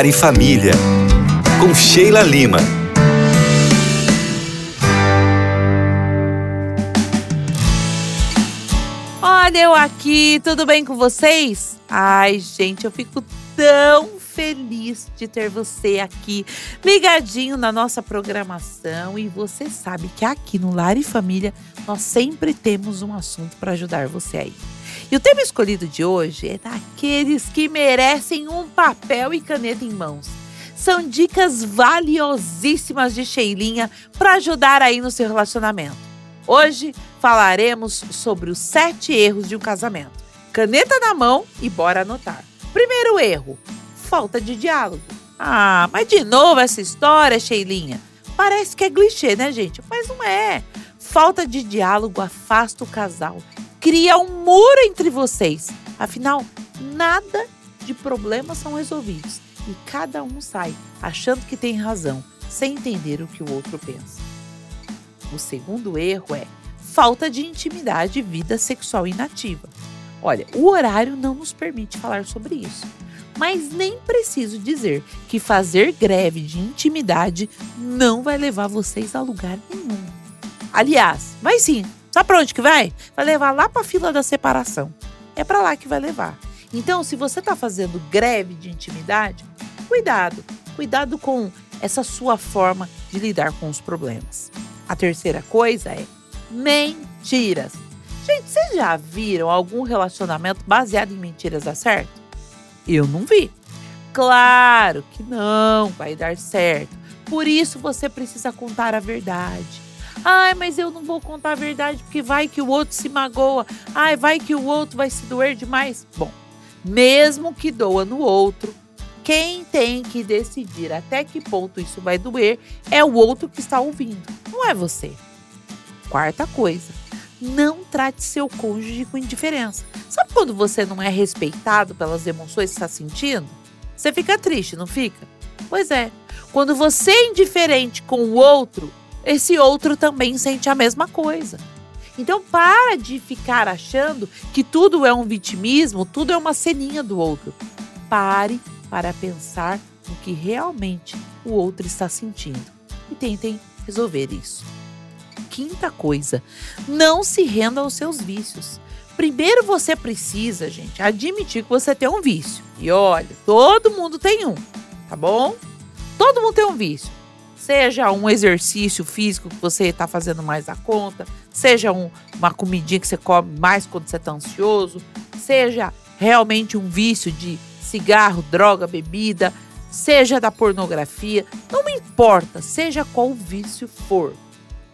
Lar e Família, com Sheila Lima. Olha eu aqui, tudo bem com vocês? Ai, gente, eu fico tão feliz de ter você aqui ligadinho na nossa programação e você sabe que aqui no Lar e Família nós sempre temos um assunto para ajudar você aí. E o tema escolhido de hoje é daqueles que merecem um papel e caneta em mãos. São dicas valiosíssimas de Sheilinha para ajudar aí no seu relacionamento. Hoje falaremos sobre os sete erros de um casamento. Caneta na mão e bora anotar. Primeiro erro: falta de diálogo. Ah, mas de novo essa história, Sheilinha. Parece que é clichê, né, gente? Mas não é. Falta de diálogo afasta o casal cria um muro entre vocês. Afinal, nada de problemas são resolvidos e cada um sai achando que tem razão, sem entender o que o outro pensa. O segundo erro é falta de intimidade e vida sexual inativa. Olha, o horário não nos permite falar sobre isso. Mas nem preciso dizer que fazer greve de intimidade não vai levar vocês a lugar nenhum. Aliás, vai sim, Sabe para onde que vai? Vai levar lá para a fila da separação. É para lá que vai levar. Então, se você está fazendo greve de intimidade, cuidado. Cuidado com essa sua forma de lidar com os problemas. A terceira coisa é mentiras. Gente, vocês já viram algum relacionamento baseado em mentiras dar certo? Eu não vi. Claro que não vai dar certo. Por isso você precisa contar a verdade. Ai, mas eu não vou contar a verdade porque vai que o outro se magoa. Ai, vai que o outro vai se doer demais. Bom, mesmo que doa no outro, quem tem que decidir até que ponto isso vai doer é o outro que está ouvindo, não é você. Quarta coisa, não trate seu cônjuge com indiferença. Sabe quando você não é respeitado pelas emoções que está sentindo? Você fica triste, não fica? Pois é. Quando você é indiferente com o outro, esse outro também sente a mesma coisa. Então para de ficar achando que tudo é um vitimismo, tudo é uma ceninha do outro. Pare para pensar no que realmente o outro está sentindo e tentem resolver isso. Quinta coisa, não se renda aos seus vícios. Primeiro você precisa, gente, admitir que você tem um vício. E olha, todo mundo tem um, tá bom? Todo mundo tem um vício. Seja um exercício físico que você está fazendo mais da conta, seja um, uma comidinha que você come mais quando você está ansioso, seja realmente um vício de cigarro, droga, bebida, seja da pornografia, não importa, seja qual vício for.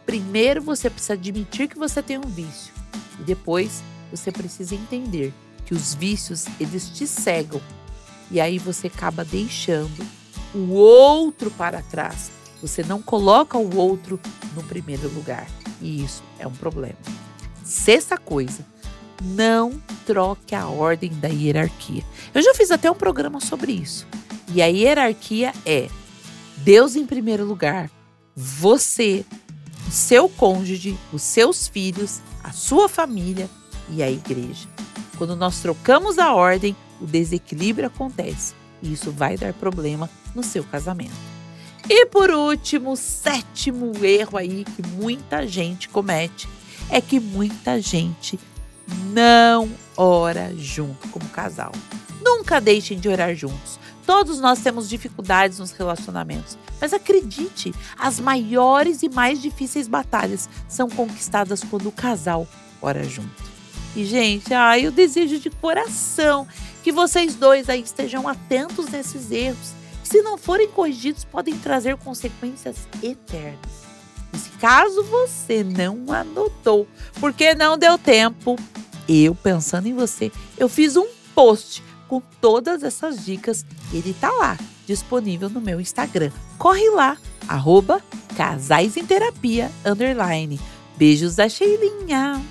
Primeiro você precisa admitir que você tem um vício e depois você precisa entender que os vícios eles te cegam e aí você acaba deixando o outro para trás você não coloca o outro no primeiro lugar. E isso é um problema. Sexta coisa, não troque a ordem da hierarquia. Eu já fiz até um programa sobre isso. E a hierarquia é Deus em primeiro lugar, você, o seu cônjuge, os seus filhos, a sua família e a igreja. Quando nós trocamos a ordem, o desequilíbrio acontece e isso vai dar problema no seu casamento. E por último, sétimo erro aí que muita gente comete é que muita gente não ora junto como casal. Nunca deixem de orar juntos. Todos nós temos dificuldades nos relacionamentos, mas acredite, as maiores e mais difíceis batalhas são conquistadas quando o casal ora junto. E gente, ai, eu desejo de coração que vocês dois aí estejam atentos nesses erros se não forem corrigidos, podem trazer consequências eternas. Se caso você não anotou, porque não deu tempo, eu pensando em você, eu fiz um post com todas essas dicas. Ele tá lá, disponível no meu Instagram. Corre lá, arroba. Beijos da Sheilinha.